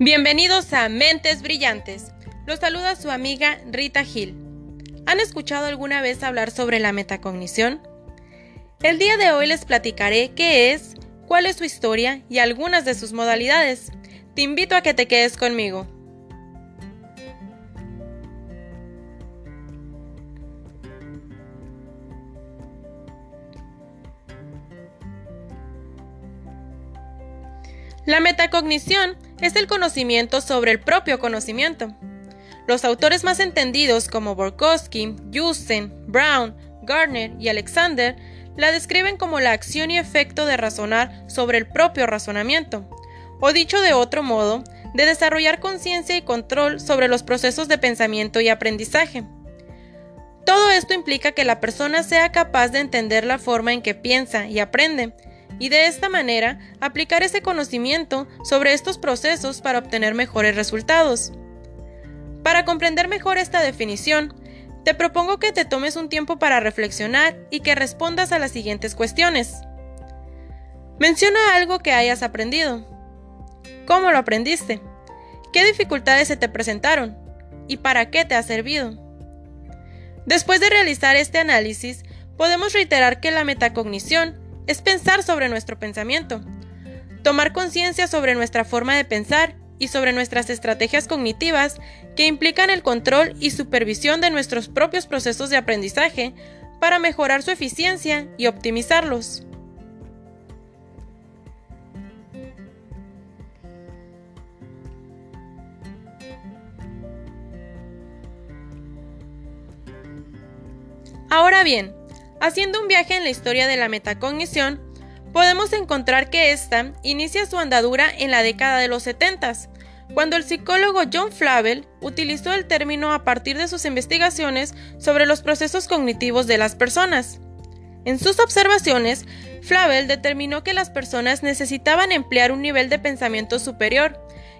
Bienvenidos a Mentes Brillantes. Los saluda su amiga Rita Gil. ¿Han escuchado alguna vez hablar sobre la metacognición? El día de hoy les platicaré qué es, cuál es su historia y algunas de sus modalidades. Te invito a que te quedes conmigo. La metacognición es el conocimiento sobre el propio conocimiento. Los autores más entendidos como Borkowski, Justen, Brown, Gardner y Alexander la describen como la acción y efecto de razonar sobre el propio razonamiento, o dicho de otro modo, de desarrollar conciencia y control sobre los procesos de pensamiento y aprendizaje. Todo esto implica que la persona sea capaz de entender la forma en que piensa y aprende, y de esta manera aplicar ese conocimiento sobre estos procesos para obtener mejores resultados. Para comprender mejor esta definición, te propongo que te tomes un tiempo para reflexionar y que respondas a las siguientes cuestiones. Menciona algo que hayas aprendido. ¿Cómo lo aprendiste? ¿Qué dificultades se te presentaron? ¿Y para qué te ha servido? Después de realizar este análisis, podemos reiterar que la metacognición es pensar sobre nuestro pensamiento, tomar conciencia sobre nuestra forma de pensar y sobre nuestras estrategias cognitivas que implican el control y supervisión de nuestros propios procesos de aprendizaje para mejorar su eficiencia y optimizarlos. Ahora bien, Haciendo un viaje en la historia de la metacognición, podemos encontrar que ésta inicia su andadura en la década de los 70, cuando el psicólogo John Flavel utilizó el término a partir de sus investigaciones sobre los procesos cognitivos de las personas. En sus observaciones, Flavel determinó que las personas necesitaban emplear un nivel de pensamiento superior,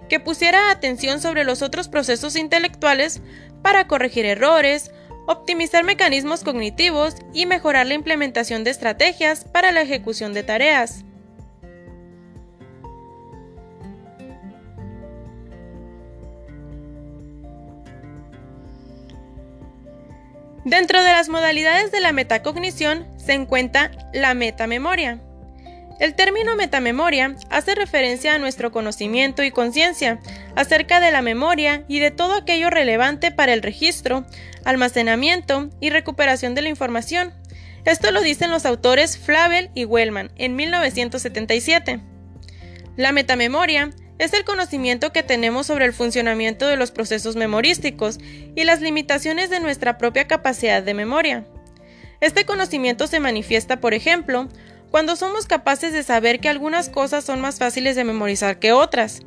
que pusiera atención sobre los otros procesos intelectuales para corregir errores, optimizar mecanismos cognitivos y mejorar la implementación de estrategias para la ejecución de tareas. Dentro de las modalidades de la metacognición se encuentra la metamemoria. El término metamemoria hace referencia a nuestro conocimiento y conciencia acerca de la memoria y de todo aquello relevante para el registro, almacenamiento y recuperación de la información. Esto lo dicen los autores Flavel y Wellman en 1977. La metamemoria es el conocimiento que tenemos sobre el funcionamiento de los procesos memorísticos y las limitaciones de nuestra propia capacidad de memoria. Este conocimiento se manifiesta, por ejemplo, cuando somos capaces de saber que algunas cosas son más fáciles de memorizar que otras,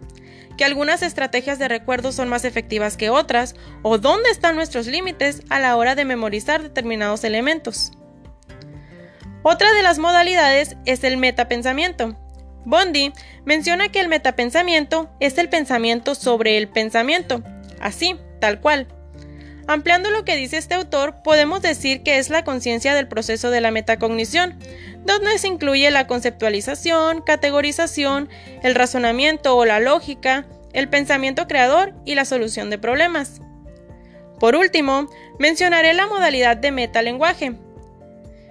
que algunas estrategias de recuerdo son más efectivas que otras, o dónde están nuestros límites a la hora de memorizar determinados elementos. Otra de las modalidades es el metapensamiento. Bondi menciona que el metapensamiento es el pensamiento sobre el pensamiento, así, tal cual. Ampliando lo que dice este autor, podemos decir que es la conciencia del proceso de la metacognición, donde se incluye la conceptualización, categorización, el razonamiento o la lógica, el pensamiento creador y la solución de problemas. Por último, mencionaré la modalidad de metalenguaje.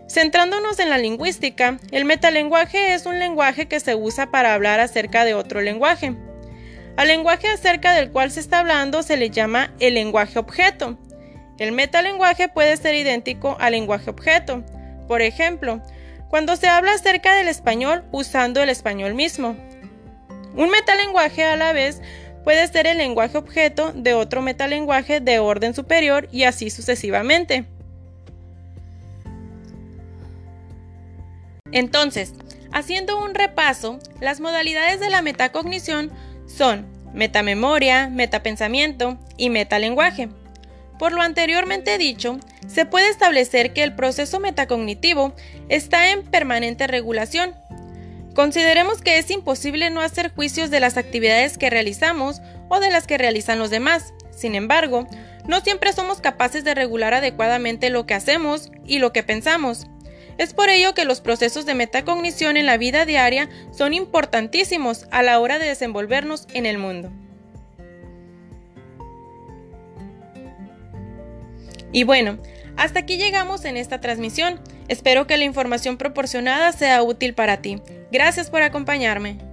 Centrándonos en la lingüística, el metalenguaje es un lenguaje que se usa para hablar acerca de otro lenguaje. Al lenguaje acerca del cual se está hablando se le llama el lenguaje objeto. El metalenguaje puede ser idéntico al lenguaje objeto. Por ejemplo, cuando se habla acerca del español usando el español mismo. Un metalenguaje a la vez puede ser el lenguaje objeto de otro metalenguaje de orden superior y así sucesivamente. Entonces, haciendo un repaso, las modalidades de la metacognición son metamemoria, metapensamiento y metalenguaje. Por lo anteriormente dicho, se puede establecer que el proceso metacognitivo está en permanente regulación. Consideremos que es imposible no hacer juicios de las actividades que realizamos o de las que realizan los demás. Sin embargo, no siempre somos capaces de regular adecuadamente lo que hacemos y lo que pensamos. Es por ello que los procesos de metacognición en la vida diaria son importantísimos a la hora de desenvolvernos en el mundo. Y bueno, hasta aquí llegamos en esta transmisión. Espero que la información proporcionada sea útil para ti. Gracias por acompañarme.